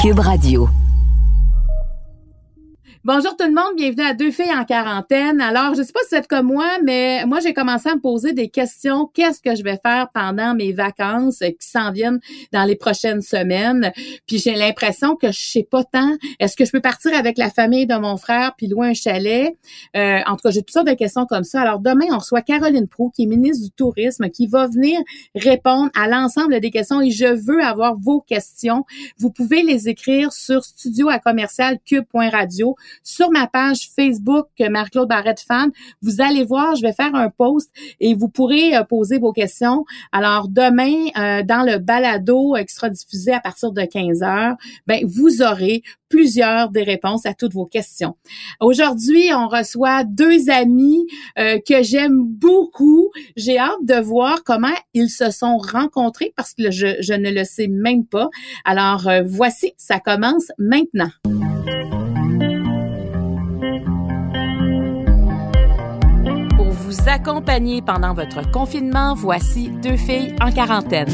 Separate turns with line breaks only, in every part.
Cube Radio.
Bonjour tout le monde, bienvenue à Deux filles en quarantaine. Alors, je sais pas si vous êtes comme moi, mais moi, j'ai commencé à me poser des questions. Qu'est-ce que je vais faire pendant mes vacances qui s'en viennent dans les prochaines semaines? Puis j'ai l'impression que je sais pas tant. Est-ce que je peux partir avec la famille de mon frère puis louer un chalet? Euh, en tout cas, j'ai toutes sortes de questions comme ça. Alors, demain, on reçoit Caroline Proux, qui est ministre du Tourisme, qui va venir répondre à l'ensemble des questions et je veux avoir vos questions. Vous pouvez les écrire sur studio à commercial cube.radio sur ma page Facebook Marc-Claude Barrette Fan. Vous allez voir, je vais faire un post et vous pourrez euh, poser vos questions. Alors demain, euh, dans le balado extra diffusé à partir de 15 heures, ben vous aurez plusieurs des réponses à toutes vos questions. Aujourd'hui, on reçoit deux amis euh, que j'aime beaucoup. J'ai hâte de voir comment ils se sont rencontrés parce que je ne le sais même pas. Alors voici, ça commence maintenant. Accompagner pendant votre confinement, voici deux filles en quarantaine.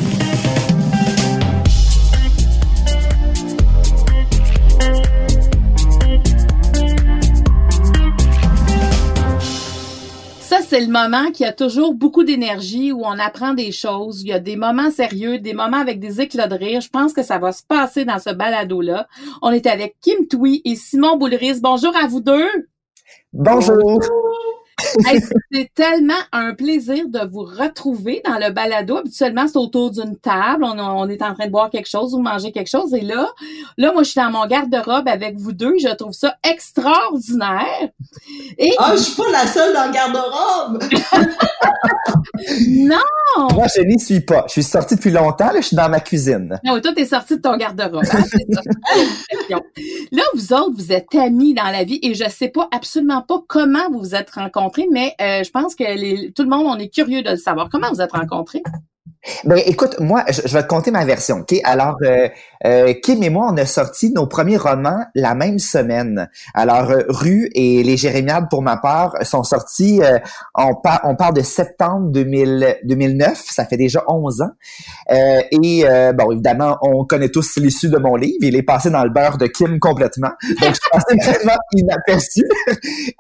Ça, c'est le moment qui a toujours beaucoup d'énergie, où on apprend des choses. Il y a des moments sérieux, des moments avec des éclats de rire. Je pense que ça va se passer dans ce balado-là. On est avec Kim Tui et Simon Boulris. Bonjour à vous deux.
Bonjour
c'est tellement un plaisir de vous retrouver dans le balado. Habituellement, c'est autour d'une table. On, est en train de boire quelque chose ou manger quelque chose. Et là, là, moi, je suis dans mon garde-robe avec vous deux. Je trouve ça extraordinaire.
Et... Ah, je suis pas la seule dans le garde-robe!
non!
Moi, je n'y suis pas. Je suis sortie depuis longtemps. Là, je suis dans ma cuisine.
Non, toi, t'es sortie de ton garde-robe. Hein? là, vous autres, vous êtes amis dans la vie et je sais pas absolument pas comment vous vous êtes rencontrés mais euh, je pense que tout le monde, on est curieux de le savoir. Comment vous êtes rencontrés?
Ben écoute, moi, je, vais te conter ma version. Ok, alors euh, euh, Kim et moi, on a sorti nos premiers romans la même semaine. Alors euh, Rue et Les Jérémiades, pour ma part, sont sortis. Euh, on, par, on parle de septembre 2000, 2009. Ça fait déjà 11 ans. et bon, évidemment, on connaît tous l'issue de mon livre. Il est passé dans le beurre de Kim complètement. Donc je pensais vraiment inaperçu.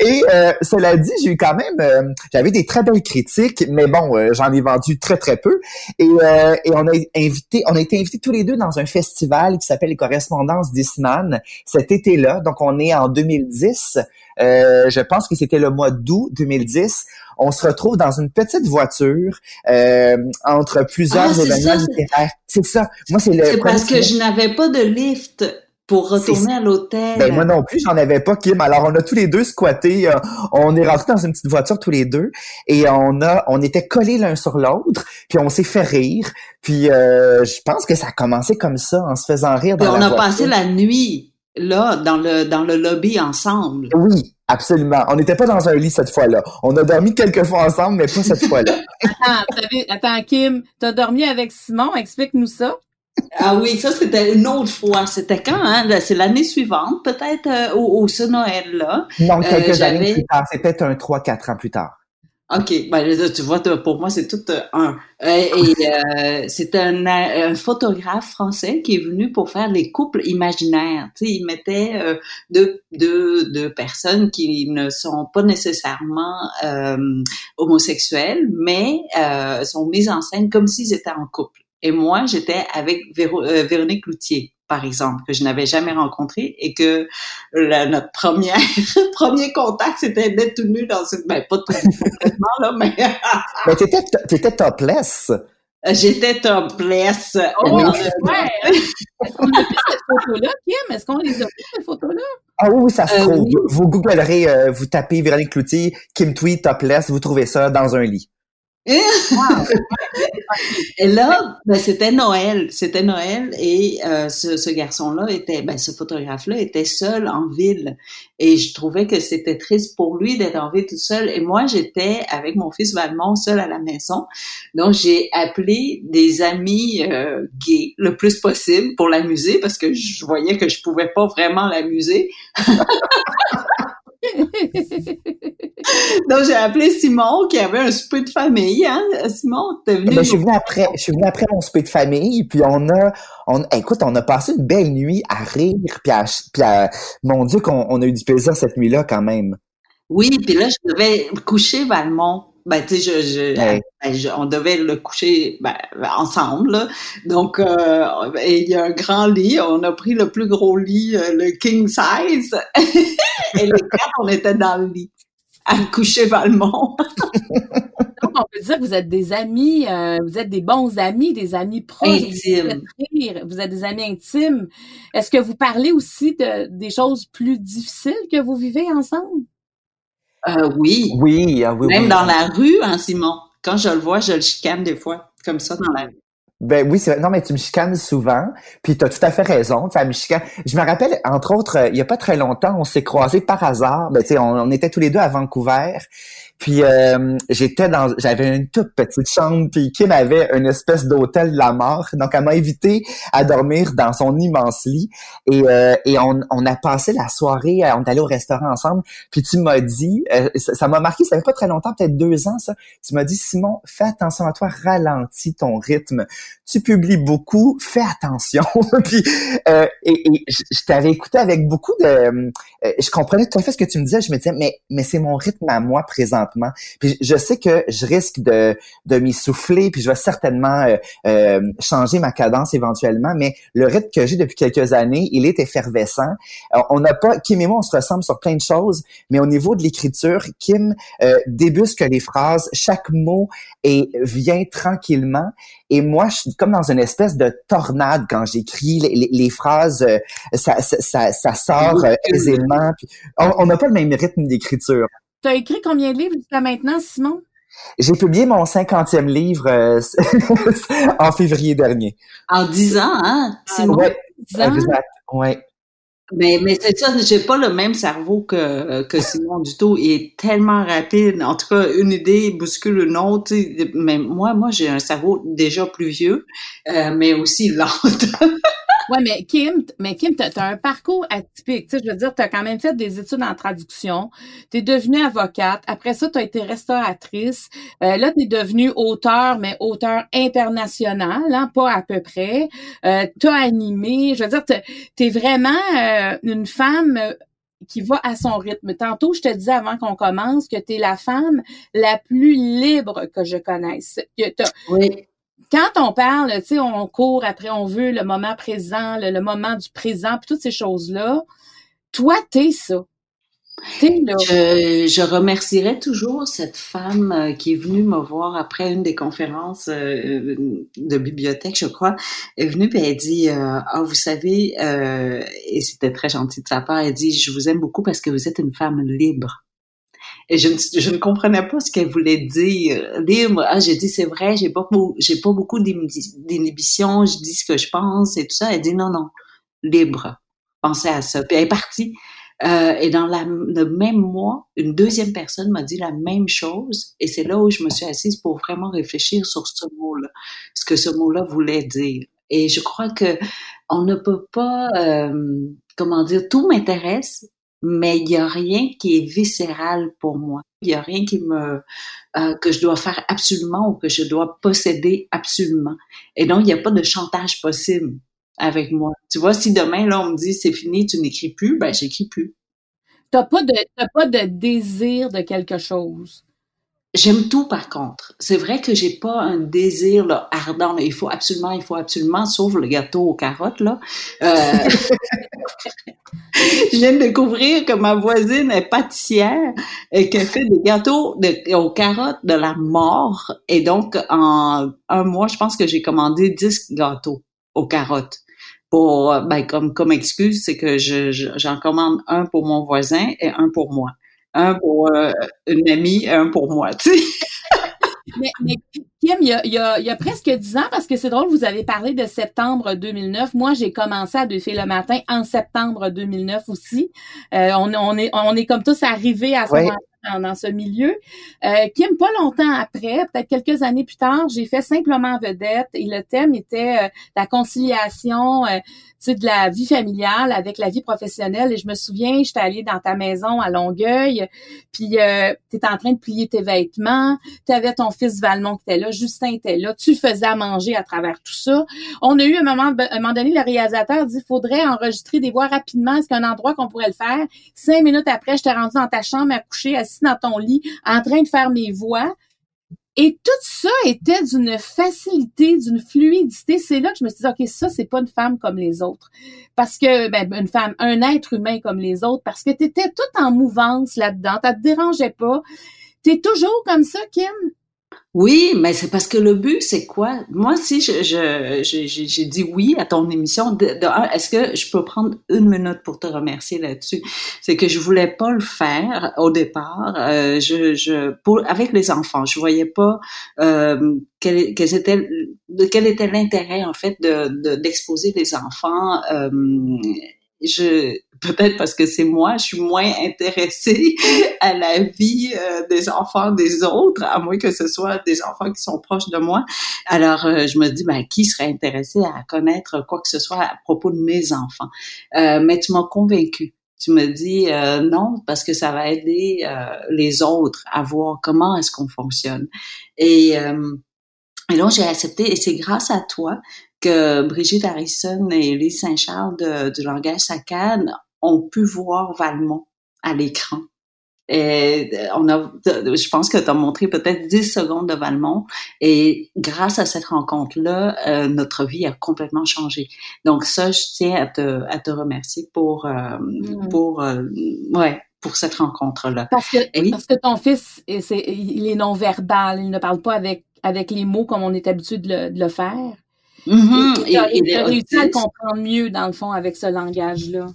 et cela dit, j'ai eu quand même, j'avais des très belles critiques, mais bon, j'en ai vendu très très peu. Et, euh, et on a invité, on a été invités tous les deux dans un festival qui s'appelle les Correspondances d'Isman cet été-là. Donc on est en 2010. Euh, je pense que c'était le mois d'août 2010. On se retrouve dans une petite voiture euh, entre plusieurs ah, événements littéraires. C'est ça.
Moi, c'est le. C'est parce que je n'avais pas de lift pour retourner à l'hôtel.
Ben, moi non plus, j'en avais pas, Kim. Alors, on a tous les deux squatté. Euh, on est rentrés dans une petite voiture tous les deux et on a, on était collés l'un sur l'autre, puis on s'est fait rire. Puis, euh, je pense que ça a commencé comme ça, en se faisant rire.
Dans on a passé la nuit là dans le dans le lobby ensemble.
Oui, absolument. On n'était pas dans un lit cette fois-là. On a dormi quelques fois ensemble, mais pas cette fois-là.
attends, attends, Kim, t'as dormi avec Simon? Explique-nous ça.
Ah oui, ça c'était une autre fois. C'était quand, hein? C'est l'année suivante, peut-être, euh, au, ce Noël-là.
Non, quelques euh, années plus tard. C'est peut-être un 3-4 ans plus tard.
OK. Ben, tu vois, pour moi, c'est tout euh, un. Et c'est un, un, photographe français qui est venu pour faire les couples imaginaires. Tu sais, il mettait deux, deux, deux personnes qui ne sont pas nécessairement homosexuelles, mais sont mises en scène comme s'ils étaient en couple. Et moi, j'étais avec euh, Véronique Loutier, par exemple, que je n'avais jamais rencontré et que notre première, premier contact, c'était d'être tout nu dans une, ben, pas tout complètement, là, mais.
mais t'étais, t'étais topless.
J'étais topless.
Oh, ouais. Est-ce qu'on a vu cette photo-là, Kim? Est-ce qu'on les a vu, ces photos-là?
Ah oui, ça se euh, trouve. Vous googlerez, euh, vous tapez Véronique Cloutier, Kim Tweet, topless, vous trouvez ça dans un lit.
Et là, ben, c'était Noël, c'était Noël et euh, ce, ce garçon-là était, ben, ce photographe-là était seul en ville. Et je trouvais que c'était triste pour lui d'être en ville tout seul. Et moi j'étais avec mon fils Valmont seul à la maison, donc j'ai appelé des amis euh, gays le plus possible pour l'amuser parce que je voyais que je pouvais pas vraiment l'amuser. Donc, j'ai appelé Simon qui avait un souper de famille. Hein? Simon, t'es venu.
Ben, je suis venu après, je suis venu après mon souper de famille, puis on a, on, écoute, on a passé une belle nuit à rire, puis à, puis à mon Dieu, qu'on on a eu du plaisir cette nuit-là quand même.
Oui, puis là, je devais coucher Valmont. Ben, tu sais, je, ben, je, on devait le coucher ben, ensemble. Là. Donc, euh, il y a un grand lit. On a pris le plus gros lit, euh, le king size. et les quatre, on était dans le lit à coucher Valmont.
Donc, on peut dire que vous êtes des amis, euh, vous êtes des bons amis, des amis proches.
Intimes.
Vous êtes des amis intimes. Est-ce que vous parlez aussi de, des choses plus difficiles que vous vivez ensemble?
Euh, oui.
Oui, ah oui,
Même dans la rue, hein, Simon. Quand je le vois, je le chicane des fois, comme ça, dans la rue.
Ben oui, c'est vrai. Non, mais tu me chicanes souvent, puis tu as tout à fait raison. Tu me chicane. Je me rappelle, entre autres, euh, il y a pas très longtemps, on s'est croisés par hasard. Ben, tu sais, on, était tous les deux à Vancouver. Puis euh, j'étais dans, j'avais une toute petite chambre, puis Kim avait une espèce d'hôtel de la mort. Donc elle m'a invité à dormir dans son immense lit. Et, euh, et on, a passé la soirée, on est allé au restaurant ensemble. Puis tu m'as dit, euh, ça m'a marqué, ça fait pas très longtemps, peut-être deux ans ça. Tu m'as dit Simon, fais attention à toi, ralentis ton rythme. Tu publies beaucoup, fais attention. puis et, et je, t'avais écouté avec beaucoup de, je comprenais tout à fait ce que tu me disais. Je me disais mais mais c'est mon rythme à moi présent puis je sais que je risque de, de m'y souffler, puis je vais certainement euh, euh, changer ma cadence éventuellement, mais le rythme que j'ai depuis quelques années, il est effervescent. on n'a pas, Kim et moi, on se ressemble sur plein de choses, mais au niveau de l'écriture, Kim euh, débusque les phrases, chaque mot et vient tranquillement. Et moi, je suis comme dans une espèce de tornade quand j'écris les, les, phrases, euh, ça, ça, ça, sort aisément. on n'a pas le même rythme d'écriture.
Tu as écrit combien de livres jusqu'à maintenant, Simon?
J'ai publié mon cinquantième livre euh, en février dernier.
En dix ans, hein, Simon?
Oui, exact, ouais.
Mais, mais c'est ça, j'ai pas le même cerveau que, que Simon du tout. Il est tellement rapide. En tout cas, une idée bouscule une autre. Mais moi, moi, j'ai un cerveau déjà plus vieux, euh, mais aussi lent.
Ouais, mais Kim, mais Kim, t'as as un parcours atypique. Tu sais, je veux dire, t'as quand même fait des études en traduction. T'es devenue avocate. Après ça, t'as été restauratrice. Euh, là, t'es devenue auteur, mais auteur international, hein, pas à peu près. Euh, t'as animé. Je veux dire, t'es vraiment euh, une femme euh, qui va à son rythme. Tantôt, je te disais avant qu'on commence que tu es la femme la plus libre que je connaisse.
oui
quand on parle, tu sais, on court après, on veut le moment présent, le, moment du présent, puis toutes ces choses-là. Toi, t'es ça.
T'es là. Je, je remercierais toujours cette femme euh, qui est venue me voir après une des conférences euh, de bibliothèque, je crois. Elle est venue et elle dit euh, ah vous savez et c'était très gentil de sa part. Elle dit je vous aime beaucoup parce que vous êtes une femme libre. Et je ne, je ne comprenais pas ce qu'elle voulait dire. Libre, ah, j'ai dit, c'est vrai, j'ai pas, j'ai pas beaucoup d'inhibition, je dis ce que je pense et tout ça. Elle dit, non, non, libre. Pensez à ça. Puis elle est partie. Euh, et dans la, le même mois, une deuxième personne m'a dit la même chose. Et c'est là où je me suis assise pour vraiment réfléchir sur ce mot-là, ce que ce mot-là voulait dire. Et je crois que on ne peut pas, euh, comment dire, tout m'intéresse, mais il y a rien qui est viscéral pour moi. Il y a rien qui me euh, que je dois faire absolument ou que je dois posséder absolument. Et donc il n'y a pas de chantage possible avec moi. Tu vois, si demain là on me dit c'est fini, tu n'écris plus, ben j'écris plus.
T'as pas de t'as pas de désir de quelque chose.
J'aime tout par contre. C'est vrai que j'ai pas un désir là, ardent. il faut absolument, il faut absolument, sauf le gâteau aux carottes là. Euh... je viens de découvrir que ma voisine est pâtissière et qu'elle fait des gâteaux aux carottes de la mort. Et donc en un mois, je pense que j'ai commandé 10 gâteaux aux carottes. Pour, ben, comme, comme excuse, c'est que je, j'en commande un pour mon voisin et un pour moi un pour euh, une amie et un pour moi, tu sais.
mais, mais, Kim, il y, a, il, y a, il y a, presque dix ans, parce que c'est drôle, vous avez parlé de septembre 2009. Moi, j'ai commencé à Deux filles le matin en septembre 2009 aussi. Euh, on, on, est, on est comme tous arrivés à ce moment dans, ce milieu. Euh, Kim, pas longtemps après, peut-être quelques années plus tard, j'ai fait simplement vedette et le thème était euh, la conciliation euh, de la vie familiale avec la vie professionnelle. Et je me souviens, j'étais allée dans ta maison à Longueuil, puis euh, tu en train de plier tes vêtements, tu avais ton fils Valmont qui était là, Justin était là, tu faisais à manger à travers tout ça. On a eu un moment, un moment donné, le réalisateur dit, faudrait enregistrer des voix rapidement, est-ce qu'il y a un endroit qu'on pourrait le faire? Cinq minutes après, je t'ai rendu dans ta chambre à coucher, assis dans ton lit, en train de faire mes voix. Et tout ça était d'une facilité, d'une fluidité. C'est là que je me suis dit, OK, ça, c'est pas une femme comme les autres. Parce que, ben, une femme, un être humain comme les autres, parce que tu étais toute en mouvance là-dedans. Ça te dérangeait pas. Tu es toujours comme ça, Kim?
Oui, mais c'est parce que le but, c'est quoi? Moi, si je, je, j'ai dit oui à ton émission, de, est-ce que je peux prendre une minute pour te remercier là-dessus? C'est que je voulais pas le faire au départ. Euh, je, je, pour, avec les enfants, je voyais pas euh, quel, quel, était, l'intérêt en fait de, d'exposer les enfants. Euh, je peut-être parce que c'est moi, je suis moins intéressée à la vie euh, des enfants des autres, à moins que ce soit des enfants qui sont proches de moi. Alors, euh, je me dis, ben, qui serait intéressé à connaître quoi que ce soit à propos de mes enfants? Euh, mais tu m'as convaincue. Tu me dis non parce que ça va aider les autres à voir comment est-ce qu'on fonctionne. Et, et donc j'ai accepté et c'est grâce à toi que Brigitte Harrison et Lise Saint-Charles du langage saccade ont pu voir Valmont à l'écran. Et on a, je pense que tu as montré peut-être 10 secondes de Valmont et grâce à cette rencontre-là, euh, notre vie a complètement changé. Donc ça, je tiens à te, à te remercier pour, euh, mm. pour, euh, ouais, pour cette rencontre-là.
Parce que, parce que ton fils, c'est, il est non-verbal, il ne parle pas avec, avec les mots comme on est habitué de le, de le faire. Mm-hmm. il a réussi à comprendre mieux, dans le fond, avec ce langage-là.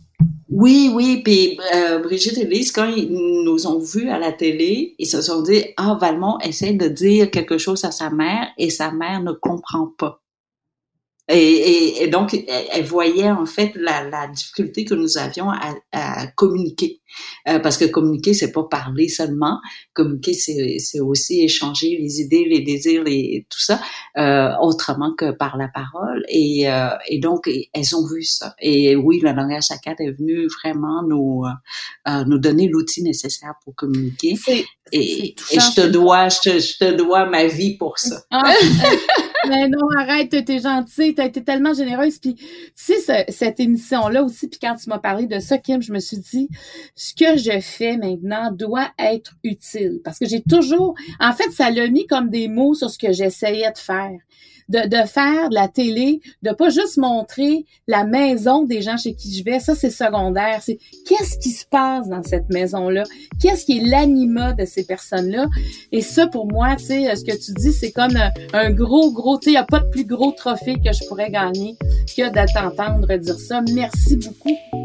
Oui, oui. Puis euh, Brigitte et Lise, quand ils nous ont vus à la télé, ils se sont dit Ah, Valmont essaie de dire quelque chose à sa mère et sa mère ne comprend pas. Et, et, donc, elle, voyait en fait la, la, difficulté que nous avions à, à communiquer. Euh, parce que communiquer, c'est pas parler seulement. Communiquer, c'est aussi échanger les idées, les désirs, les, tout ça, euh, autrement que par la parole. Et, euh, et donc, elles ont vu ça. Et oui, le langage saccade est venu vraiment nous, euh, nous donner l'outil nécessaire pour communiquer. Et, et, je te dois, je te, je te dois ma vie pour ça. Ah,
mais non, arrête, t'es gentille, t'as été tellement généreuse. Puis, tu sais, cette émission-là aussi, puis quand tu m'as parlé de ça, Kim, je me suis dit, ce que je fais maintenant doit être utile. Parce que j'ai toujours, en fait, ça l'a mis comme des mots sur ce que j'essayais de faire de, de faire de la télé, de pas juste montrer la maison des gens chez qui je vais, ça c'est secondaire. C'est qu'est-ce qui se passe dans cette maison-là, qu'est-ce qui est l'anima de ces personnes-là? Et ça pour moi, tu sais, ce que tu dis, c'est comme un, gros gros, tu sais, il y a pas de plus gros trophée que je pourrais gagner que de t'entendre dire ça. Merci beaucoup.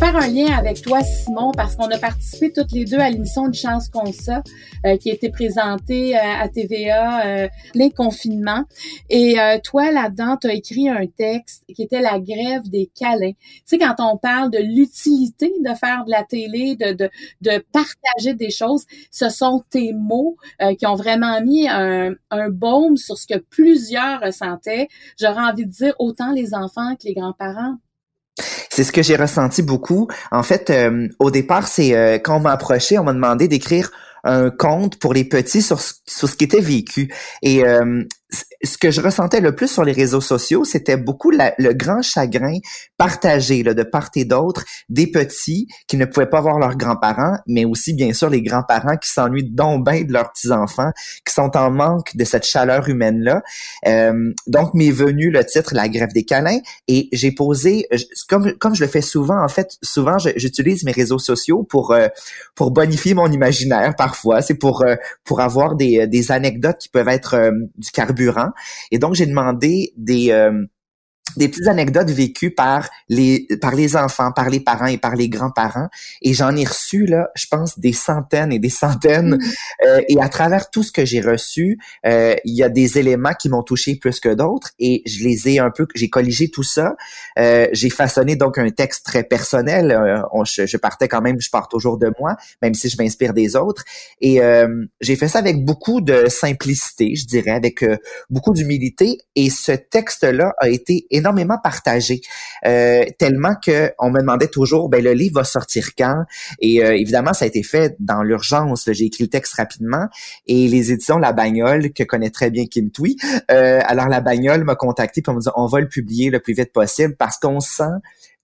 Faire un lien avec toi, Simon, parce qu'on a participé toutes les deux à l'émission de Chance qu'on ça, euh, qui a été présentée euh, à TVA, euh, les confinements. Et euh, toi, là-dedans, tu as écrit un texte qui était la grève des câlins. Tu sais, quand on parle de l'utilité de faire de la télé, de, de, de partager des choses, ce sont tes mots qui ont vraiment mis un, un baume sur ce que plusieurs ressentaient. J'aurais envie de dire autant les enfants que les grands-parents.
C'est ce que j'ai ressenti beaucoup. En fait, euh, au départ, c'est euh, quand on m'a approché, on m'a demandé d'écrire un conte pour les petits sur, sur ce qui était vécu. Et euh, ce que je ressentais le plus sur les réseaux sociaux, c'était beaucoup le grand chagrin partagé là, de part et d'autre des petits qui ne pouvaient pas voir leurs grands-parents, mais aussi bien sûr les grands-parents qui s'ennuient donc bien de leurs petits-enfants, qui sont en manque de cette chaleur humaine-là. Euh, donc m'est venu le titre La grève des câlins et j'ai posé, comme, comme je le fais souvent, en fait, souvent j'utilise mes réseaux sociaux pour, euh, pour bonifier mon imaginaire parfois. C'est pour, euh, pour avoir des, des anecdotes qui peuvent être du carburant et donc, j'ai demandé des, euh, des petites anecdotes vécues par les par les enfants, par les parents et par les grands-parents. Et j'en ai reçu là, je pense des centaines et des centaines. Mm. Euh, et à travers tout ce que j'ai reçu, euh, il y a des éléments qui m'ont touché plus que d'autres. Et je les ai un peu, j'ai colligé tout ça. Euh, j'ai façonné donc un texte très personnel. je, je, partais quand même, je pars toujours de moi, même si je m'inspire des autres. Et j'ai fait ça avec beaucoup de simplicité, je dirais, avec beaucoup d'humilité. Et ce texte-là a été énormément partagé, euh, tellement que on me demandait toujours, ben le livre va sortir quand? Et euh, évidemment, ça a été fait dans l'urgence. J'ai écrit le texte rapidement et les éditions La Bagnole que connaît très bien Kim Tui. Euh, alors La Bagnole m'a contacté pour me dire on va le publier le plus vite possible parce qu'on sent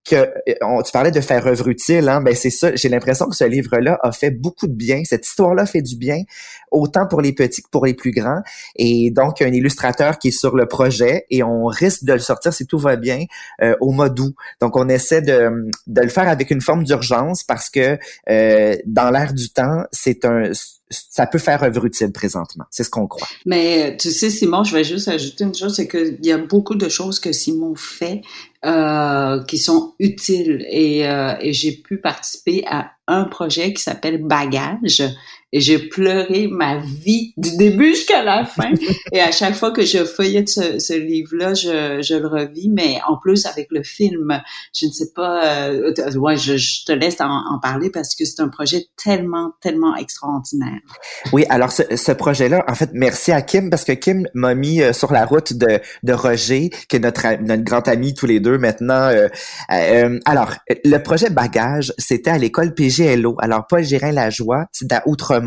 que euh, tu parlais de faire œuvre utile, hein, ben c'est ça. J'ai l'impression que ce livre-là a fait beaucoup de bien. Cette histoire-là fait du bien, autant pour les petits que pour les plus grands. Et donc, un illustrateur qui est sur le projet et on risque de le sortir si tout va bien euh, au mois d'août. Donc, on essaie de, de le faire avec une forme d'urgence parce que euh, dans l'air du temps, c'est un ça peut faire œuvre utile présentement. C'est ce qu'on croit.
Mais tu sais, Simon, je vais juste ajouter une chose, c'est qu'il y a beaucoup de choses que Simon fait euh, qui sont utiles et, euh, et j'ai pu participer à un projet qui s'appelle Bagage et j'ai pleuré ma vie du début jusqu'à la fin. et à chaque fois que je feuillette ce, ce livre-là, je, je, le revis, mais en plus avec le film, je ne sais pas, euh, ouais, je, je, te laisse en, en parler parce que c'est un projet tellement, tellement extraordinaire.
Oui, alors ce, ce projet-là, en fait, merci à Kim parce que Kim m'a mis euh, sur la route de, de Roger, qui est notre, notre grand ami tous les deux maintenant. Euh, euh, alors, le projet Bagage, c'était à l'école PGLO. Alors, Paul Gérin-Lajoie, c'est à Outremont,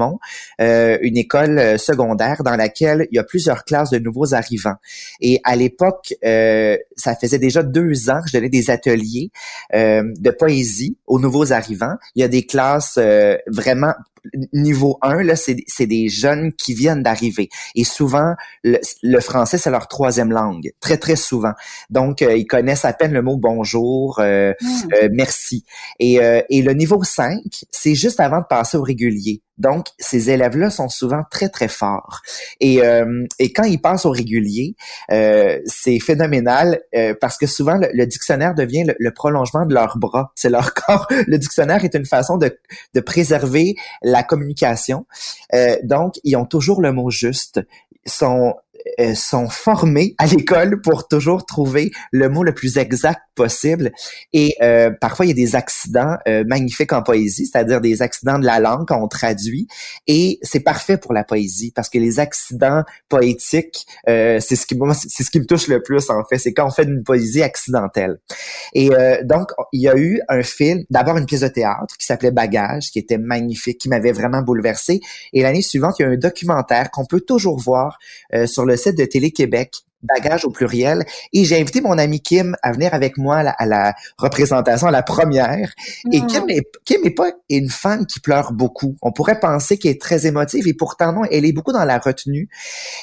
euh, une école secondaire dans laquelle il y a plusieurs classes de nouveaux arrivants. Et à l'époque, ça faisait déjà deux ans que je donnais des ateliers de poésie aux nouveaux arrivants. Il y a des classes vraiment niveau 1, là, c'est des jeunes qui viennent d'arriver. Et souvent, le, français, c'est leur troisième langue. Très, très souvent. Donc, euh, ils connaissent à peine le mot bonjour, euh, hmm. euh, merci. Et, et le niveau 5, c'est juste avant de passer au régulier. Donc, ces élèves-là sont souvent très, très forts. Et, euh, et quand ils passent au régulier, euh, c'est phénoménal euh, parce que souvent, le, dictionnaire devient le, prolongement de leur bras. C'est leur corps. Le dictionnaire est une façon de, de préserver la communication. donc, ils ont toujours le mot juste. Sont euh, sont formés à l'école pour toujours trouver le mot le plus exact possible. Et euh, parfois, il y a des accidents euh, magnifiques en poésie, c'est-à-dire des accidents de la langue quand on traduit. Et c'est parfait pour la poésie parce que les accidents poétiques, c'est ce qui c'est ce qui me touche le plus en fait. C'est quand on fait une poésie accidentelle. Et donc, il y a eu un film, d'abord une pièce de théâtre qui s'appelait Bagage, qui était magnifique, qui m'avait vraiment bouleversé. Et l'année suivante, il y a un documentaire qu'on peut toujours voir sur le site de Télé-Québec bagage au pluriel. Et j'ai invité mon ami Kim à venir avec moi à la, représentation, à la première. Et. Kim est, Kim est pas une femme qui pleure beaucoup. On pourrait penser qu'elle est très émotive et pourtant non, elle est beaucoup dans la retenue.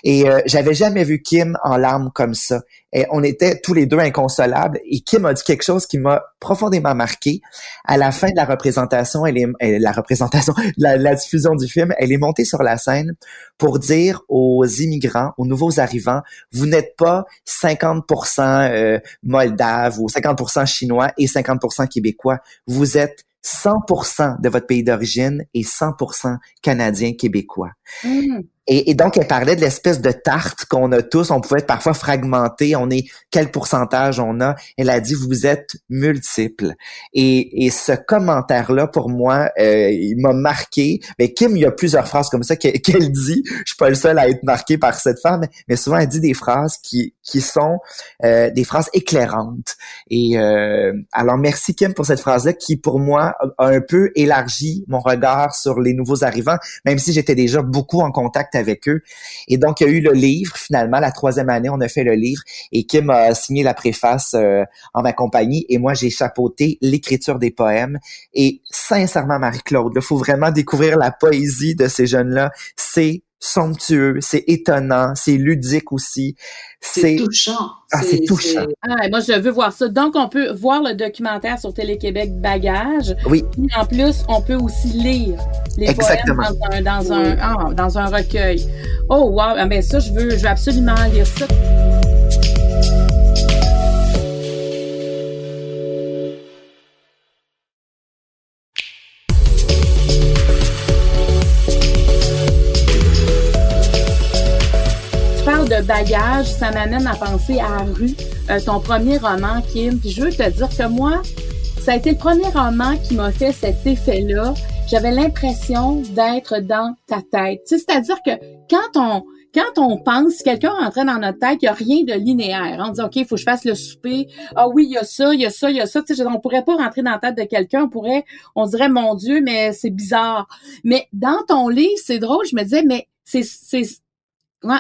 Et euh, j'avais jamais vu Kim en larmes comme ça. Et on était tous les deux inconsolables. Et Kim a dit quelque chose qui m'a profondément marqué. À la fin de la représentation, elle est, la représentation, la, la diffusion du film, elle est montée sur la scène pour dire aux immigrants, aux nouveaux arrivants, vous n'êtes pas 50% euh, moldave ou 50% chinois et 50% québécois. Vous êtes 100% de votre pays d'origine et 100% canadien québécois. Mmh. Et, donc, elle parlait de l'espèce de tarte qu'on a tous. On pouvait être parfois fragmenté. On est quel pourcentage on a? Elle a dit vous êtes multiples. Et, et ce commentaire-là, pour moi, euh, il m'a marqué. Mais Kim, il y a plusieurs phrases comme ça qu'elle dit. Je suis pas le seul à être marqué par cette femme, mais souvent elle dit des phrases qui qui sont euh, des phrases éclairantes. Et euh, alors merci Kim pour cette phrase-là qui, pour moi, a un peu élargi mon regard sur les nouveaux arrivants, même si j'étais déjà beaucoup en contact avec eux. Et donc, il y a eu le livre, finalement, la troisième année, on a fait le livre et Kim a signé la préface euh, en ma compagnie et moi, j'ai chapeauté l'écriture des poèmes. Et sincèrement, Marie-Claude, il faut vraiment découvrir la poésie de ces jeunes-là. C'est somptueux, c'est étonnant, c'est ludique aussi.
C'est touchant.
Ah, c'est touchant.
Ah, moi, je veux voir ça. Donc, on peut voir le documentaire sur Télé-Québec Bagage.
Oui.
en plus, on peut aussi lire les
Exactement.
poèmes dans un, ah, dans un, recueil. Oh, wow. Ah, ben ça, je veux, je veux absolument lire ça. Bagage, ça m'amène à penser à Rue, euh, ton premier roman, Kim. Je veux te dire que moi, ça a été le premier roman qui m'a fait cet effet-là. J'avais l'impression d'être dans ta tête. C'est-à-dire que quand on quand on pense, quelqu'un rentrait dans notre tête, il n'y a rien de linéaire. On dit, OK, il faut que je fasse le souper. Ah oui, il y a ça, il y a ça, il y a ça. Tu sais, on pourrait pas rentrer dans la tête de quelqu'un. On pourrait, on dirait, mon Dieu, mais c'est bizarre. Mais dans ton livre, c'est drôle. Je me disais, mais c'est, c'est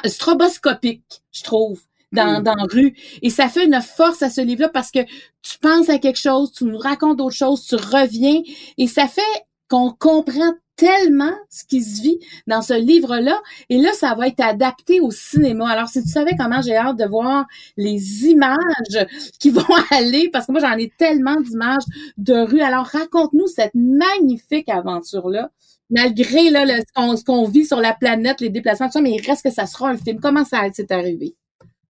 stroboscopique, je trouve. Dans, mm. dans rue. Et ça fait une force à ce livre-là parce que tu penses à quelque chose, tu nous racontes d'autres choses, tu reviens et ça fait qu'on comprend tellement ce qui se vit dans ce livre-là. Et là, ça va être adapté au cinéma. Alors, si tu savais comment j'ai hâte de voir les images qui vont aller, parce que moi, j'en ai tellement d'images de rue. Alors, raconte-nous cette magnifique aventure-là. Malgré là, ce qu'on vit sur la planète, les déplacements, tout ça, mais il reste que ça sera un film. Comment ça s'est arrivé?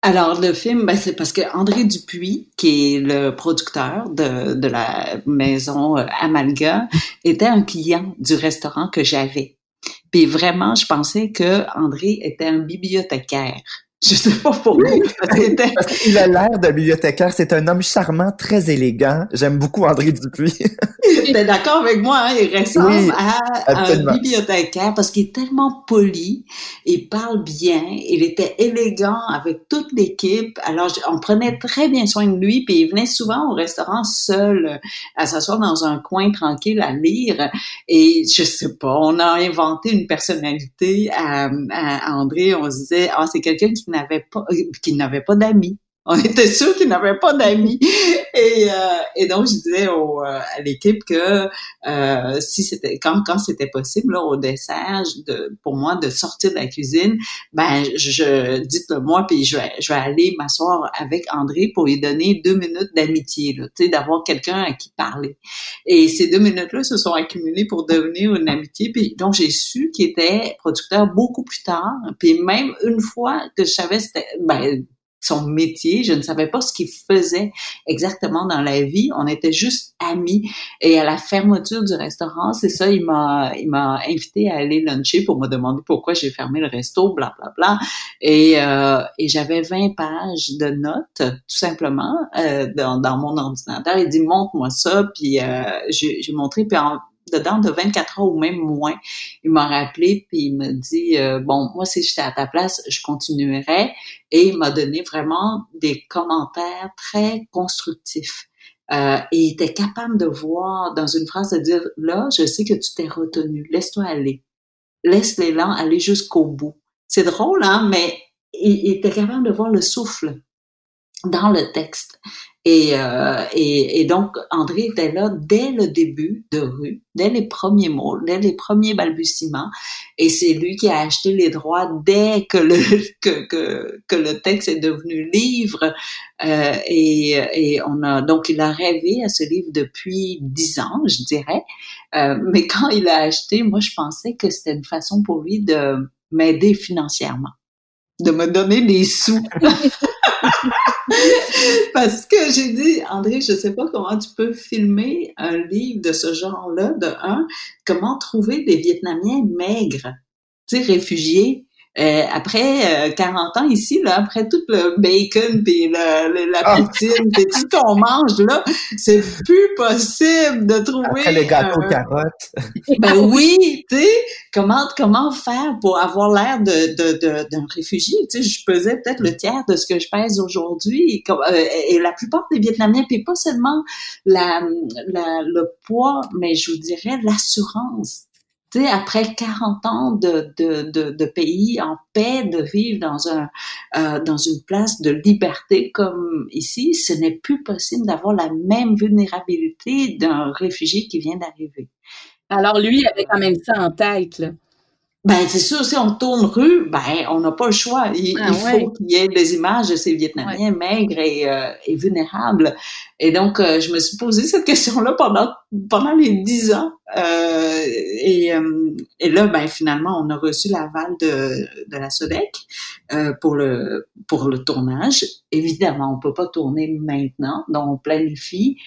Alors, le film, ben, c'est parce que André Dupuis, qui est le producteur de, de la maison euh, Amalga, était un client du restaurant que j'avais. Puis vraiment, je pensais que André était un bibliothécaire. Je sais pas pourquoi.
Il a l'air de bibliothécaire. C'est un homme charmant, très élégant. J'aime beaucoup André Dupuis.
T'es d'accord avec moi, hein? Il ressemble à un bibliothécaire parce qu'il est tellement poli, il parle bien, il était élégant avec toute l'équipe. Alors, on prenait très bien soin de lui, puis il venait souvent au restaurant seul, à s'asseoir dans un coin tranquille à lire. Et je sais pas, on a inventé une personnalité à, à André. On se disait, ah, c'est quelqu'un qui n'avait pas, euh, qui n'avait pas d'amis. On était sûr qu'il n'avait pas d'amis. Et, euh, et donc, je disais au, euh, à l'équipe que euh, si c'était quand, quand c'était possible là, au dessert, de, pour moi de sortir de la cuisine, ben je dites-le moi, puis je vais, je vais aller m'asseoir avec André pour lui donner deux minutes d'amitié, tu sais, d'avoir quelqu'un à qui parler. Et ces deux minutes-là se sont accumulées pour devenir une amitié. Puis donc j'ai su qu'il était producteur beaucoup plus tard. Puis même une fois que je savais ben son métier. Je ne savais pas ce qu'il faisait exactement dans la vie. On était juste amis. Et à la fermeture du restaurant, c'est ça, il m'a, il m'a invité à aller luncher pour me demander pourquoi j'ai fermé le resto, bla bla bla. Et, euh, et j'avais 20 pages de notes, tout simplement, euh, dans, dans mon ordinateur. Il dit montre-moi ça, puis euh, j'ai, montré. Puis en, dedans de 24 heures ou même moins. Il m'a rappelé puis il me dit euh, bon moi si j'étais à ta place je continuerais et il m'a donné vraiment des commentaires très constructifs. Euh, et il était capable de voir dans une phrase de dire là je sais que tu t'es retenu laisse-toi aller laisse l'élan aller jusqu'au bout. C'est drôle hein mais il était capable de voir le souffle dans le texte. Et, euh, et, et, donc, André était là dès le début de rue, dès les premiers mots, dès les premiers balbutiements. Et c'est lui qui a acheté les droits dès que le, que, que, que le texte est devenu livre. Euh, et, et on a donc il a rêvé à ce livre depuis dix ans, je dirais. Euh, mais quand il a acheté, moi, je pensais que c'était une façon pour lui de m'aider financièrement, de me donner des sous. Parce que j'ai dit, André, je sais pas comment tu peux filmer un livre de ce genre-là, de un, comment trouver des Vietnamiens maigres, tu sais, réfugiés, euh, après 40 euh, ans ici, là, après tout le bacon puis la ah. poutine puis tout ce qu'on mange là, c'est plus possible de trouver.
Après les gâteaux carottes.
ben oui, tu sais, comment comment faire pour avoir l'air de d'un de, réfugié? Tu sais, je pesais peut-être le tiers de ce que je pèse aujourd'hui. Euh, et, la plupart des Vietnamiens puis pas seulement la, la le poids, mais je vous dirais l'assurance tu sais, après 40 ans de, de, de, de, pays en paix, de vivre dans un euh, dans une place de liberté comme ici, ce n'est plus possible d'avoir la même vulnérabilité d'un réfugié qui vient d'arriver.
Alors lui avait quand même ça en tête, là.
Ben, c'est sûr, si on tourne rue, ben, on n'a pas le choix. Il, ah faut qu'il y ait des images de ces Vietnamiens maigres et, euh, et, vulnérables. Et donc, euh, je me suis posé cette question-là pendant pendant les dix ans. Euh, et, euh, et là, ben, finalement, on a reçu l'aval de, de la SODEC euh, pour le pour le tournage. Évidemment, on peut pas tourner maintenant, donc on planifie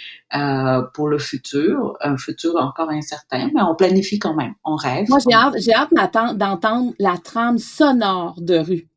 pour le futur, un futur encore incertain, mais on planifie quand même. On rêve.
Moi, j'ai hâte, j'ai hâte d'entendre la trame sonore de rue.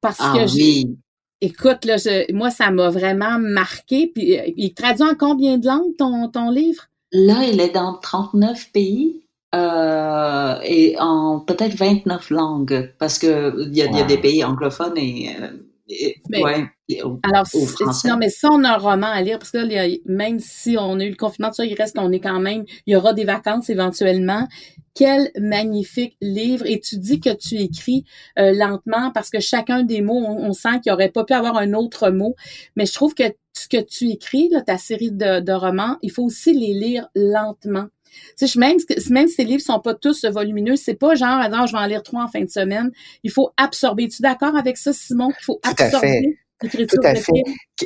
Parce
Ah
que j'ai-
oui.
écoute, là, je- moi, ça m'a vraiment marqué. Puis, euh, il traduit en combien de langues ton, ton livre?
Là, il est dans 39 pays euh, et en peut-être 29 langues parce que il y a, y des pays anglophones et, euh, et-
Mais-
ouais, et au-
Alors,
Au
c'est-
français.
non, mais si on a un roman à lire, parce que là, a- même si on a eu le confinement, ça, il reste qu'on est quand même, il y aura des vacances éventuellement. Quel magnifique livre. Et tu dis que tu écris euh, lentement parce que chacun des mots, on, on sent qu'il aurait pas pu avoir un autre mot. Mais je trouve que ce que tu écris, là, ta série de, de romans, il faut aussi les lire lentement. Tu sais, même, même si tes livres sont pas tous volumineux, c'est pas genre, alors, je vais en lire trois en fin de semaine. Il faut absorber. Es-tu d'accord avec ça, Simon? Il faut
Tout à
absorber
fait. Tout à fait.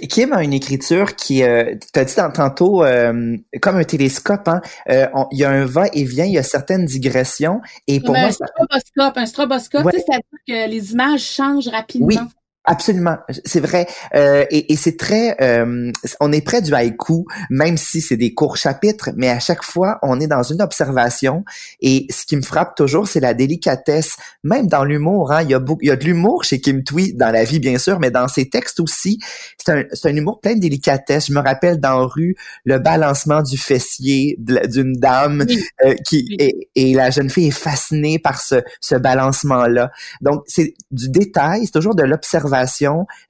Kim a une écriture qui, euh, tu as dit tant- tantôt, euh, comme un télescope, hein, euh, on- il y a un va-et-vient, il y a certaines digressions, et pour moi,
un
ça-
stroboscope. Un stroboscope,
Ouais.
tu sais, c'est-à-dire que les images changent rapidement.
Oui. Absolument, c'est vrai. Euh, et et c'est très, euh, on est près du haïku, même si c'est des courts chapitres, mais à chaque fois, on est dans une observation. Et ce qui me frappe toujours, c'est la délicatesse, même dans l'humour. Hein, il y a beaucoup, il y a de l'humour chez Kim Twee dans la vie, bien sûr, mais dans ses textes aussi, c'est un, un humour plein de délicatesse. Je me rappelle dans Rue le balancement du fessier d'une dame
Oui.
euh, qui et, et la jeune fille est fascinée par ce, ce balancement-là. Donc, c'est du détail, c'est toujours de l'observation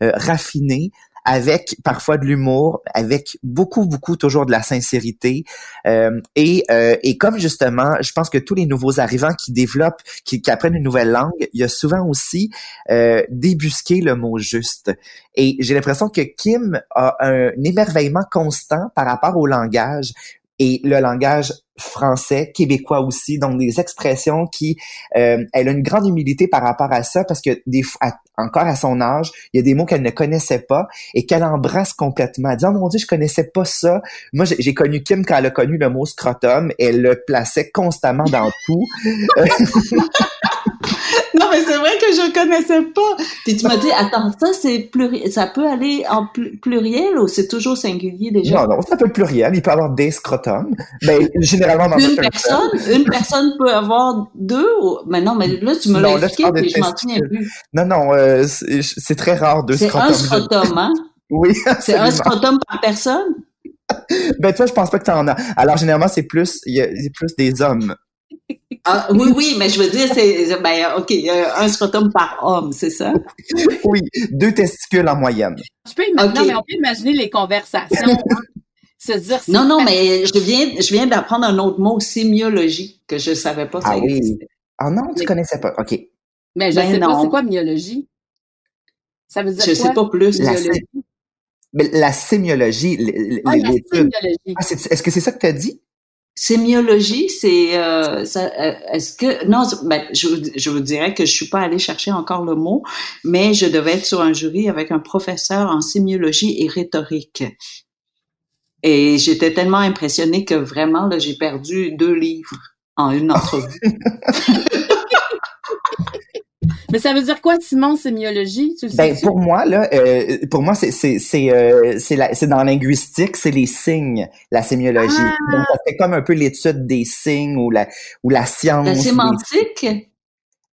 euh, raffinée, avec parfois de l'humour, avec beaucoup, beaucoup toujours de la sincérité. Euh, et, euh, et comme justement, je pense que tous les nouveaux arrivants qui développent, qui, apprennent une nouvelle langue, il y a souvent aussi euh, débusqué le mot juste. Et j'ai l'impression que Kim a un émerveillement constant par rapport au langage et le langage français, québécois aussi, donc des expressions qui, euh, elle a une grande humilité par rapport à ça parce que des à- encore à son âge, il y a des mots qu'elle ne connaissait pas et qu'elle embrasse complètement. Elle dit, oh mon dieu, je connaissais pas ça. Moi, j'ai connu Kim quand elle a connu le mot scrotum, elle le plaçait constamment dans tout.
Non, mais c'est vrai que je connaissais pas. Puis tu m'as dit, attends, ça c'est pluriel, ça peut aller en pl- pluriel ou c'est toujours singulier déjà?
Non, non, c'est un peu pluriel. Il peut y avoir des scrotums. Ben, généralement, dans
Une
un
personne, une personne peut avoir deux ou, mais non, mais là, tu me l'as
tu
expliqué, puis je m'en souviens plus.
Non, non, euh, c'est c'est très rare deux
C'est
scrotums.
un scrotum, hein?
Oui,
C'est un scrotum par personne?
Ben, toi, je pense pas que t'en as. Alors, généralement, c'est plus, il y a c'est plus des hommes.
Ah, oui, oui, mais je veux dire, c'est, ben, OK, euh, un scrotum par homme, c'est ça?
Oui, deux testicules en moyenne.
Je peux imaginer, mais on peut imaginer les conversations. hein. Se dire
Non, non,
pas-
mais je viens, je viens d'apprendre un autre mot, sémiologie, que je savais pas ça
Ah oui.
existait.
Ah non, tu
Oui.
connaissais pas. OK.
Mais je
Ben
sais pas,
non.
c'est quoi myologie? Ça veut dire
Je
quoi?
sais pas plus.
La
myologie?
Mais la sémiologie, l-
Ah, la sémiologie.
Ah, est-ce que c'est ça que tu as dit?
Sémiologie, c'est euh, ça, euh, est-ce que non, ben, je, vous- je vous dirais que je suis pas allée chercher encore le mot, mais je devais être sur un jury avec un professeur en sémiologie et rhétorique. Et j'étais tellement impressionnée que vraiment là, j'ai perdu deux livres en une entrevue.
Mais ça veut dire quoi, Simon, sémiologie? Tu le
Ben pour moi là, euh, pour moi c'est c'est c'est euh, c'est la- c'est dans la linguistique, c'est les signes, la sémiologie.
Ah!
Donc ça fait comme un peu l'étude des signes ou la ou la science.
La
des-
sémantique,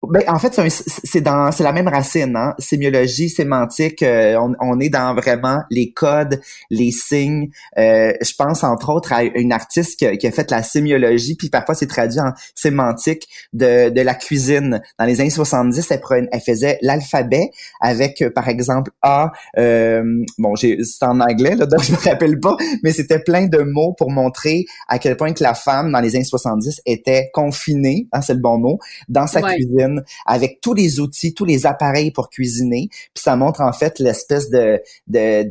Ben, en fait, c'est dans c'est la même racine, hein. Sémiologie, sémantique, euh, on, on est dans vraiment les codes, les signes. Euh, je pense entre autres à une artiste qui a, qui a fait la sémiologie, puis parfois c'est traduit en sémantique de, de la cuisine. Dans les années 70, elle, prenait- elle faisait l'alphabet avec, euh, par exemple, A. euh, bon, c'est en anglais là, donc je me rappelle pas, mais c'était plein de mots pour montrer à quel point que la femme dans les années 70 était confinée, hein, c'est le bon mot, dans sa
Ouais.
cuisine avec tous les outils, tous les appareils pour cuisiner. Puis ça montre en fait l'espèce de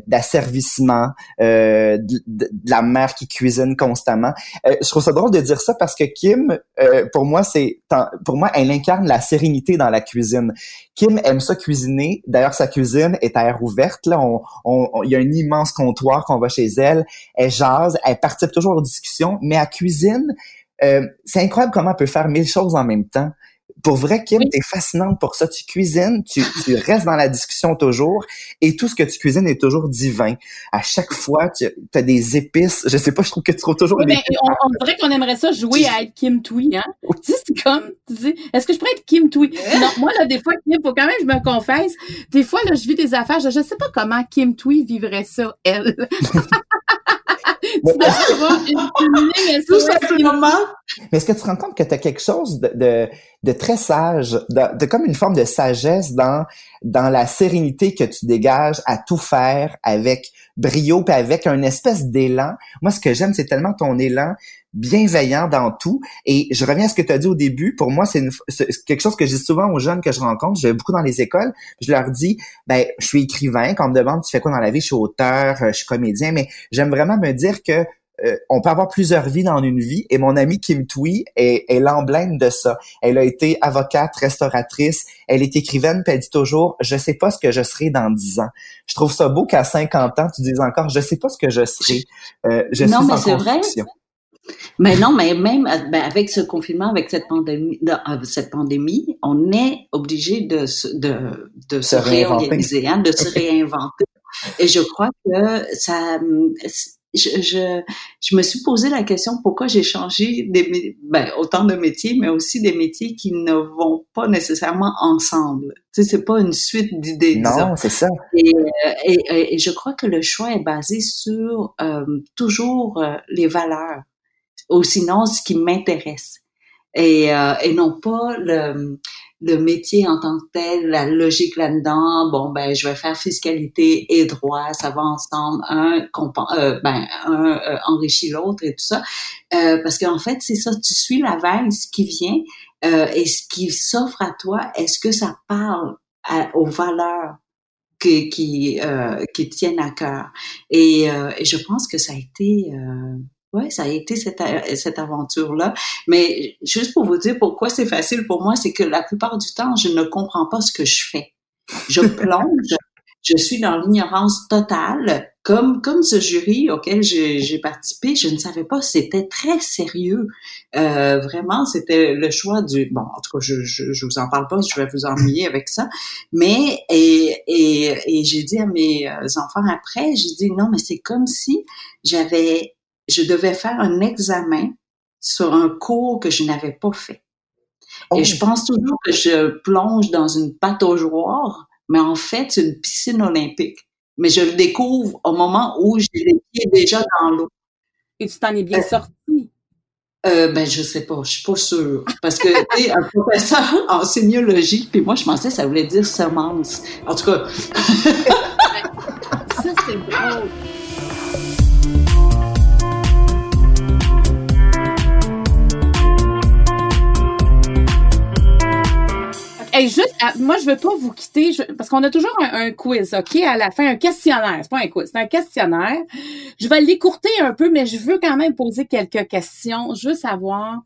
d'asservissement euh, de, de- de la mère qui cuisine constamment. Euh, je trouve ça drôle de dire ça parce que Kim, euh, pour moi, c'est pour moi, elle incarne la sérénité dans la cuisine. Kim aime ça cuisiner. D'ailleurs, sa cuisine est à air ouverte. Là, on- on- il y a un immense comptoir qu'on va chez elle. Elle jase, elle participe toujours aux discussions, mais à cuisine, euh, c'est incroyable comment elle peut faire mille choses en même temps Pour vrai, Kim, t'es fascinante pour ça. Tu cuisines, tu, tu restes dans la discussion toujours, et tout ce que tu cuisines est toujours divin. À chaque fois, tu as des épices. Je sais pas, je trouve que tu trouves toujours.
Oui, on, on, dirait qu'on aimerait ça jouer à être Kim Twee, hein. Tu sais, c'est comme, tu dis, est-ce que je pourrais être Kim Twee? Non, moi là, des fois, Kim, faut quand même je me confesse. Des fois, là, je vis des affaires, je, je sais pas comment Kim Twee vivrait ça, elle.
Mais est-ce que tu te rends compte que tu as quelque chose de, de, de très sage, de, de, comme une forme de sagesse dans, dans la sérénité que tu dégages à tout faire avec brio puis avec un espèce d'élan? Moi, ce que j'aime, c'est tellement ton élan bienveillant dans tout. Et je reviens à ce que tu as dit au début. Pour moi, c'est quelque chose que je dis souvent aux jeunes que je rencontre. Je vais beaucoup dans les écoles. Je leur dis, ben, je suis écrivain. Quand on me demande, tu fais quoi dans la vie? Je suis auteur, je suis comédien. Mais j'aime vraiment me dire que euh, on peut avoir plusieurs vies dans une vie et mon amie Kim Twee est, est l'emblème de ça. Elle a été avocate, restauratrice, elle est écrivaine, puis elle dit toujours je sais pas ce que je serai dans dix ans. Je trouve ça beau qu'à 50 ans tu dises encore je sais pas ce que je serai. Euh, je
non,
suis
mais
en
c'est vrai. Mais non, mais même ben, avec ce confinement, avec cette pandémie, de, cette pandémie, on est obligé de, de, de se, se réorganiser, hein, de se réinventer. Et je crois que ça, je, je, je, me suis posé la question pourquoi j'ai changé des, ben, autant de métiers, mais aussi des métiers qui ne vont pas nécessairement ensemble. Tu sais, c'est pas une suite d'idées.
Non, c'est ça.
Et, et, et, je crois que le choix est basé sur euh, toujours euh, les valeurs, ou sinon ce qui m'intéresse, et, euh, et non pas le le métier en tant que tel, la logique là-dedans, bon ben je vais faire fiscalité et droit, ça va ensemble, un euh, ben un euh, enrichit l'autre et tout ça, euh, parce qu'en fait c'est ça, tu suis la vague, ce qui vient euh, et ce qui s'offre à toi, est-ce que ça parle aux valeurs qui qui, qui tiennent à cœur? Et, et, je pense que ça a été oui, ça a été cette, cette aventure-là. Mais juste pour vous dire pourquoi c'est facile pour moi, c'est que la plupart du temps, je ne comprends pas ce que je fais. Je plonge, je suis dans l'ignorance totale. Comme, comme ce jury auquel j'ai participé, je ne savais pas, c'était très sérieux. Euh, vraiment, c'était le choix du... Bon, en tout cas, je, je, je vous en parle pas, je vais vous ennuyer avec ça. Mais, et, et, et j'ai dit à mes euh, enfants après, j'ai dit, non, mais c'est comme si j'avais je devais faire un examen sur un cours que je n'avais pas fait. Et je oh. pense toujours que je plonge dans une pataugeoire, mais en fait, c'est une piscine olympique. Mais je le découvre au moment où j'ai les pieds déjà dans l'eau.
Et tu t'en es bien euh, sorti?
Euh, ben, je sais pas, je suis pas sûre. Parce que, tu sais, un professeur en sémiologie, puis moi, je pensais que ça voulait dire semence. En tout cas.
Hey, juste, moi, je veux pas vous quitter parce qu'on a toujours un, quiz, OK, à la fin, un questionnaire. C'est pas un quiz, c'est un questionnaire. Je vais l'écourter un peu, mais je veux quand même poser quelques questions. Veux savoir,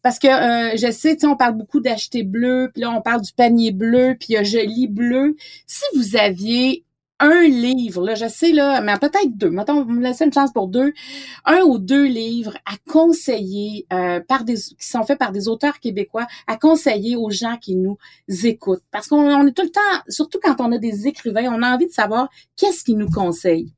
parce que euh, je sais, on parle beaucoup d'acheter bleu, puis là, on parle du panier bleu, puis il y a joli bleu. Si vous aviez un livre, là, je sais, là, mais peut-être deux. Mettons, vous me laissez une chance pour deux. Un ou deux livres à conseiller euh, par des qui sont faits par des auteurs québécois, à conseiller aux gens qui nous écoutent. Parce qu'on est tout le temps, surtout quand on a des écrivains, on a envie de savoir qu'est-ce qu'ils nous conseillent.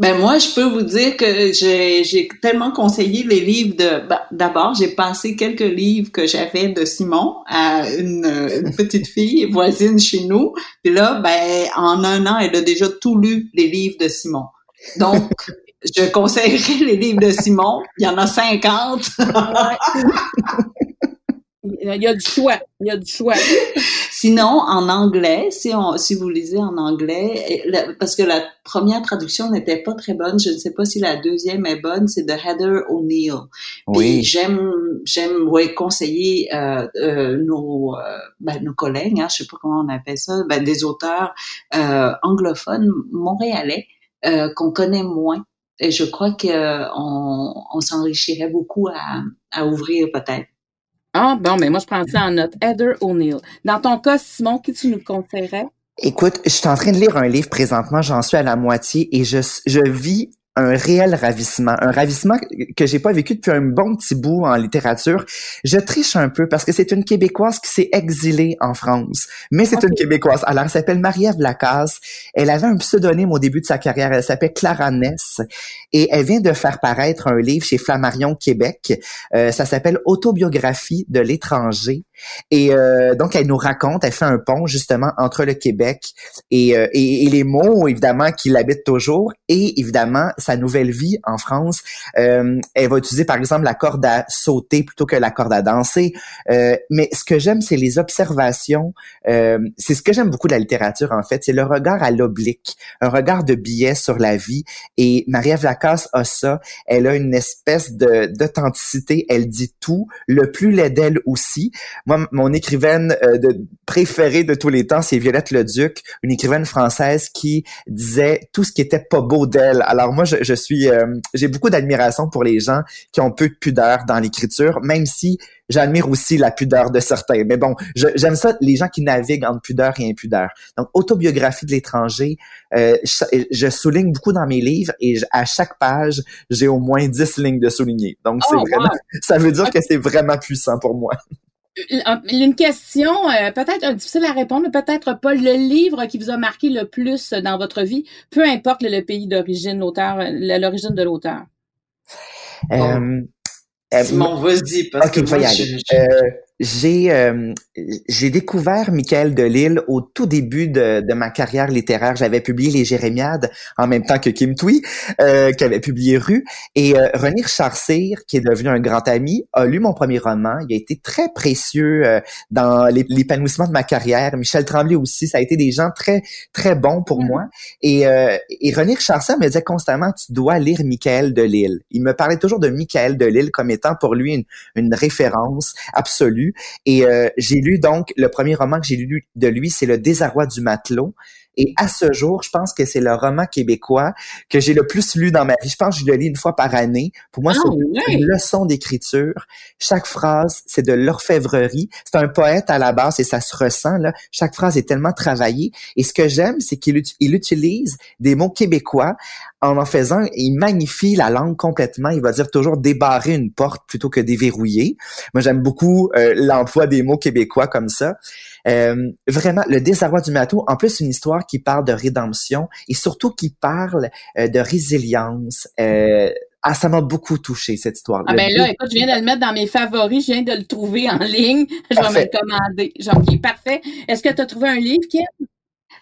Ben moi, je peux vous dire que j'ai tellement conseillé les livres de. Ben, d'abord, j'ai passé quelques livres que j'avais de Simon à une, une, petite fille voisine chez nous. Puis là, ben en un an, elle a déjà tout lu les livres de Simon. Donc, je conseillerais les livres de Simon. Il y en a 50.
Il y a du choix. Il y a du choix.
Sinon, en anglais, si, on, si vous lisez en anglais, parce que la première traduction n'était pas très bonne, je ne sais pas si la deuxième est bonne, c'est de Heather O'Neill. Oui. J'aime, j'aime, ouais, conseiller euh, euh, nos, euh, ben, nos collègues, hein, je sais pas comment on appelle ça, ben, des auteurs euh, anglophones montréalais euh, qu'on connaît moins. Et je crois qu'on on, s'enrichirait beaucoup à, à ouvrir peut-être.
Ah, bon, mais moi, je prends ça en note. Heather O'Neill. Dans ton cas, Simon, qui tu nous conseillerais?
Écoute, je suis en train de lire un livre présentement, j'en suis à la moitié et je, je vis un réel ravissement, un ravissement que j'ai pas vécu depuis un bon petit bout en littérature. Je triche un peu parce que c'est une Québécoise qui s'est exilée en France, mais c'est une Québécoise. Alors, elle s'appelle Marie-Ève Lacasse. Elle avait un pseudonyme au début de sa carrière. Elle s'appelle Clara Ness et elle vient de faire paraître un livre chez Flammarion Québec. Euh, ça s'appelle Autobiographie de l'étranger. Et euh, donc, elle nous raconte, elle fait un pont justement entre le Québec et, euh, et, et les mots, évidemment, qui l'habitent toujours et évidemment sa nouvelle vie en France. Euh, elle va utiliser par exemple la corde à sauter plutôt que la corde à danser. Euh, mais ce que j'aime, c'est les observations. Euh, c'est ce que j'aime beaucoup de la littérature en fait, c'est le regard à l'oblique, un regard de biais sur la vie. Et Marie-Ève Lacasse a ça. Elle a une espèce d'authenticité. Elle dit tout, le plus laid d'elle aussi. Moi, mon écrivaine de, préférée de tous les temps, c'est Violette Leduc, une écrivaine française qui disait tout ce qui était pas beau d'elle. Alors moi, je, suis, euh, j'ai beaucoup d'admiration pour les gens qui ont peu de pudeur dans l'écriture, même si j'admire aussi la pudeur de certains. Mais bon, j'aime ça, les gens qui naviguent entre pudeur et impudeur. Donc, autobiographie de l'étranger, euh, je, souligne beaucoup dans mes livres et à chaque page, j'ai au moins 10 lignes de souligner. Donc, c'est oh, vraiment, ça veut dire que c'est vraiment puissant pour moi.
Une question euh, peut-être difficile à répondre, mais peut-être pas le livre qui vous a marqué le plus dans votre vie, peu importe le, pays d'origine, l'auteur, l'origine de l'auteur.
Euh, euh, Simon, vas-y, parce que
j'ai euh, j'ai découvert Michael Delille au tout début de, de ma carrière littéraire. J'avais publié Les Jérémiades en même temps que Kim Thuy, euh, qui avait publié Rue. Et euh, René qui est devenu un grand ami, a lu mon premier roman. Il a été très précieux euh, dans l'épanouissement de ma carrière. Michel Tremblay aussi, ça a été des gens très très bons pour moi. Et, et René me disait constamment, tu dois lire Michael Delille. Il me parlait toujours de Michael Delille comme étant pour lui une, une référence absolue. Et euh, j'ai lu donc le premier roman que j'ai lu de lui, c'est Le désarroi du matelot. Et à ce jour, je pense que c'est le roman québécois que j'ai le plus lu dans ma vie. Je pense que je le lis une fois par année. Pour moi, c'est ah, une leçon d'écriture. Chaque phrase, c'est de l'orfèvrerie. C'est un poète à la base et ça se ressent. Là. Chaque phrase est tellement travaillée. Et ce que j'aime, c'est qu'il utilise des mots québécois en en faisant, il magnifie la langue complètement. Il va dire toujours débarrer une porte plutôt que déverrouiller. Moi, j'aime beaucoup euh, l'emploi des mots québécois comme ça. Euh, vraiment, le désarroi du matou, en plus une histoire qui parle de rédemption et surtout qui parle euh, de résilience. ah, ça m'a beaucoup touché, cette histoire.
Ah ben là, écoute, je viens de le mettre dans mes favoris, je viens de le trouver en ligne. Je vais me le commander. Genre, parfait. Est-ce que tu as trouvé un livre, Kim?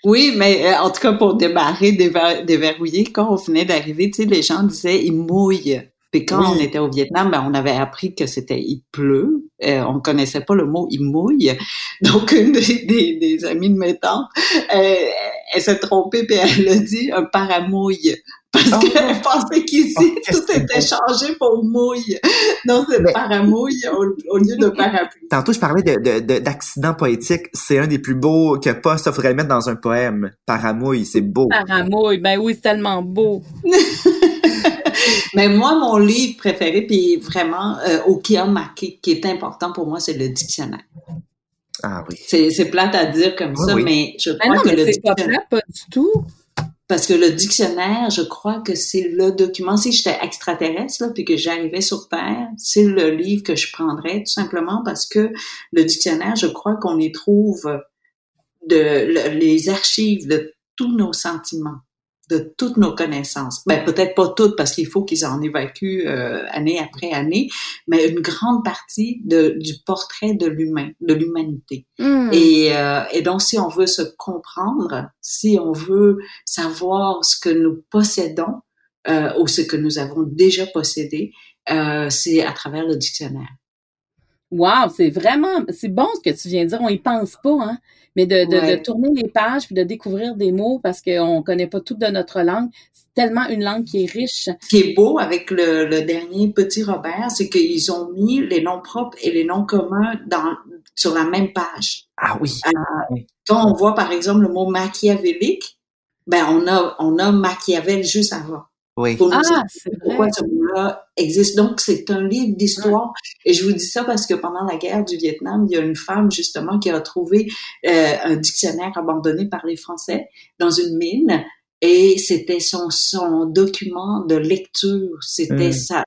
Oui, mais euh, en tout cas, pour démarrer, déverrouiller, quand on venait d'arriver, tu sais, les gens disaient « il mouille ». Puis quand on était au Vietnam, ben, on avait appris que c'était il pleut. Euh, on connaissait pas le mot il mouille. Donc une des, des, amies de mes tantes, euh, elle s'est trompée puis elle a dit un paramouille parce oh. qu'elle pensait qu'ici oh, tout était changé pour mouille. Non, c'est paramouille au, lieu de parapluie.
Tantôt je parlais de d'accident poétique. C'est un des plus beaux que pas ça faudrait mettre dans un poème. Paramouille, c'est beau.
Paramouille, ben oui, c'est tellement beau.
Mais moi, mon livre préféré, puis vraiment, euh, au qui a marqué, qui est important pour moi, c'est le dictionnaire.
Ah oui.
C'est plate à dire comme ça, mais je crois que le dictionnaire...
Pas, pas du tout.
Parce que le dictionnaire, je crois que c'est le document. Si j'étais extraterrestre, là, puis que j'arrivais sur Terre, c'est le livre que je prendrais, tout simplement parce que le dictionnaire, je crois qu'on y trouve de, les archives de tous nos sentiments de toutes nos connaissances. Ben peut-être pas toutes parce qu'il faut qu'ils en évacuent euh, année après année, mais une grande partie de, du portrait de l'humain, de l'humanité. Hmm. Et, euh, et donc si on veut se comprendre, si on veut savoir ce que nous possédons euh, ou ce que nous avons déjà possédé, euh, c'est à travers le dictionnaire.
Wow, c'est vraiment, c'est bon ce que tu viens de dire. On y pense pas, hein. Mais de, de, de, tourner les pages puis de découvrir des mots parce qu'on connaît pas tout de notre langue. C'est tellement une langue qui est riche.
Ce qui est beau avec le, le dernier Petit Robert, c'est qu'ils ont mis les noms propres et les noms communs dans, sur la même page.
Ah oui.
Euh, quand on voit, par exemple, le mot machiavélique, ben, on a, on a Machiavel juste avant.
Oui.
ah, c'est
pourquoi ce existe. Donc, c'est un livre d'histoire. Et je vous dis ça parce que pendant la guerre du Vietnam, il y a une femme, justement, qui a trouvé euh, un dictionnaire abandonné par les Français dans une mine. et c'était son, son document de lecture, c'était
Mm.
sa,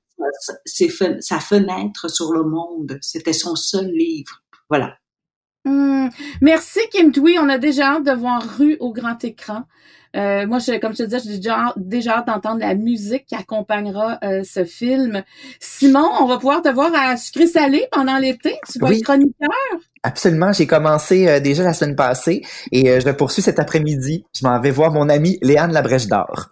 sa, sa fenêtre sur le monde, c'était son seul livre. Voilà.
Hmm. Merci, Kim Tui. On a déjà hâte de voir Rue au grand écran. Euh, moi, je, comme je te disais, j'ai déjà, hâte- déjà hâte d'entendre la musique qui accompagnera euh, ce film. Simon, on va pouvoir te voir à Sucré Salé pendant l'été. Tu vas
Oui.
être chroniqueur.
Absolument, j'ai commencé euh, déjà la semaine passée et je poursuis cet après-midi. Je m'en vais voir mon amie Léane Labrèche d'Or.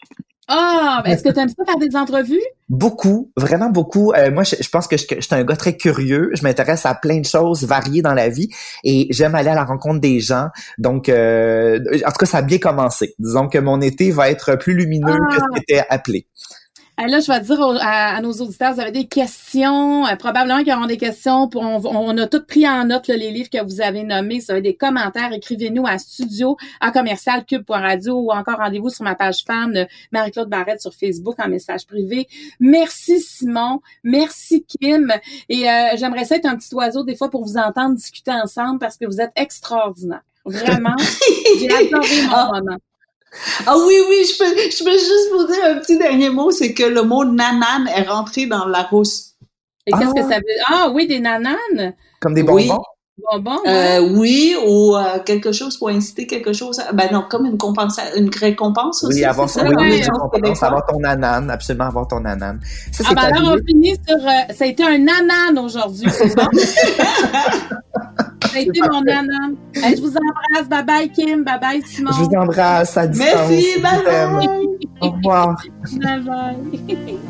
Ah, ben, est-ce que tu aimes ça faire des entrevues?
Beaucoup, vraiment beaucoup. Euh, moi, je, je pense que je, suis un gars très curieux. Je m'intéresse à plein de choses variées dans la vie et j'aime aller à la rencontre des gens. Donc, euh, en tout cas, ça a bien commencé. Disons que mon été va être plus lumineux que ce
Ah.
qui était appelé.
Là, je vais dire au- à, à nos auditeurs, vous avez des questions, euh, probablement qu'ils auront des questions. Pour, on, on a tout pris en note là, les livres que vous avez nommés. Ça va être des commentaires. Écrivez-nous à studio à commercial cube.radio ou encore rendez-vous sur ma page fan euh, Marie-Claude Barrette sur Facebook en message privé. Merci Simon, merci Kim. Et euh, j'aimerais ça être un petit oiseau des fois pour vous entendre discuter ensemble parce que vous êtes extraordinaire. Vraiment, j'ai adoré mon
Ah.
moment.
Ah oui, oui, je peux, je peux juste vous dire un petit dernier mot, c'est que le mot nanan est rentré dans la rousse.
Et qu'est-ce
Ah.
que ça veut Ah oui, des nananes?
Comme des
Oui.
bonbons?
Bonbons. ouais.
Euh, oui, ou euh, quelque chose pour inciter quelque chose. à- Ben non, comme une compensa- une récompense aussi.
Oui, son,
ça,
oui, oui, avoir ton anane, absolument avoir ton anane. Ça,
Ah
c'est
ben alors, on finit sur... euh, ça a été un nanan aujourd'hui, c'est bon? ça a été mon nanan. Hey, je vous embrasse. Bye-bye, Kim. Bye-bye, Simon.
Je vous embrasse à distance.
Merci, bye bye.
Au revoir.
Bye-bye.